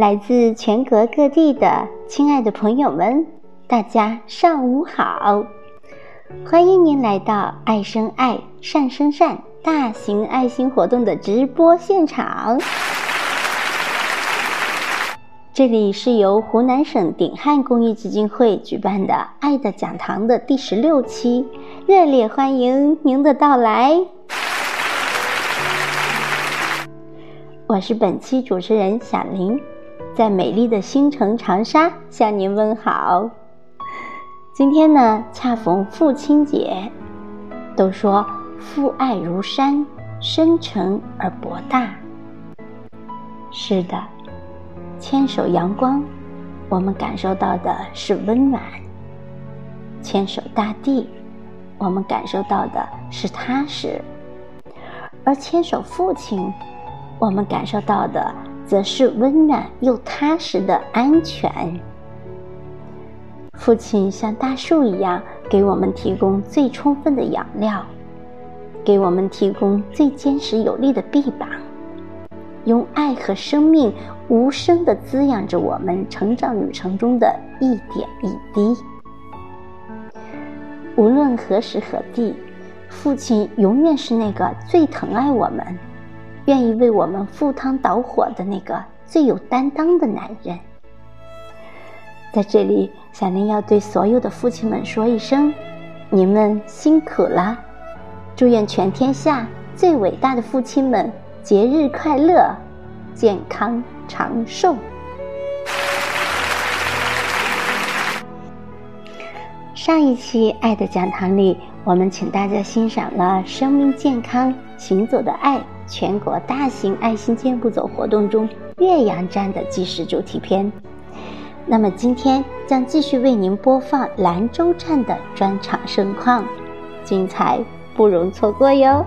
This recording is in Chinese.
来自全国各地的亲爱的朋友们，大家上午好！欢迎您来到“爱生爱，善生善”大型爱心活动的直播现场。这里是由湖南省鼎汉公益基金会举办的“爱的讲堂”的第十六期，热烈欢迎您的到来！我是本期主持人小林。在美丽的星城长沙向您问好。今天呢，恰逢父亲节，都说父爱如山，深沉而博大。是的，牵手阳光，我们感受到的是温暖；牵手大地，我们感受到的是踏实；而牵手父亲，我们感受到的。则是温暖又踏实的安全。父亲像大树一样，给我们提供最充分的养料，给我们提供最坚实有力的臂膀，用爱和生命无声的滋养着我们成长旅程中的一点一滴。无论何时何地，父亲永远是那个最疼爱我们。愿意为我们赴汤蹈火的那个最有担当的男人，在这里，小林要对所有的父亲们说一声：你们辛苦了！祝愿全天下最伟大的父亲们节日快乐，健康长寿。上一期《爱的讲堂》里，我们请大家欣赏了“生命健康，行走的爱”。全国大型爱心健步走活动中，岳阳站的纪实主题片。那么今天将继续为您播放兰州站的专场盛况，精彩不容错过哟。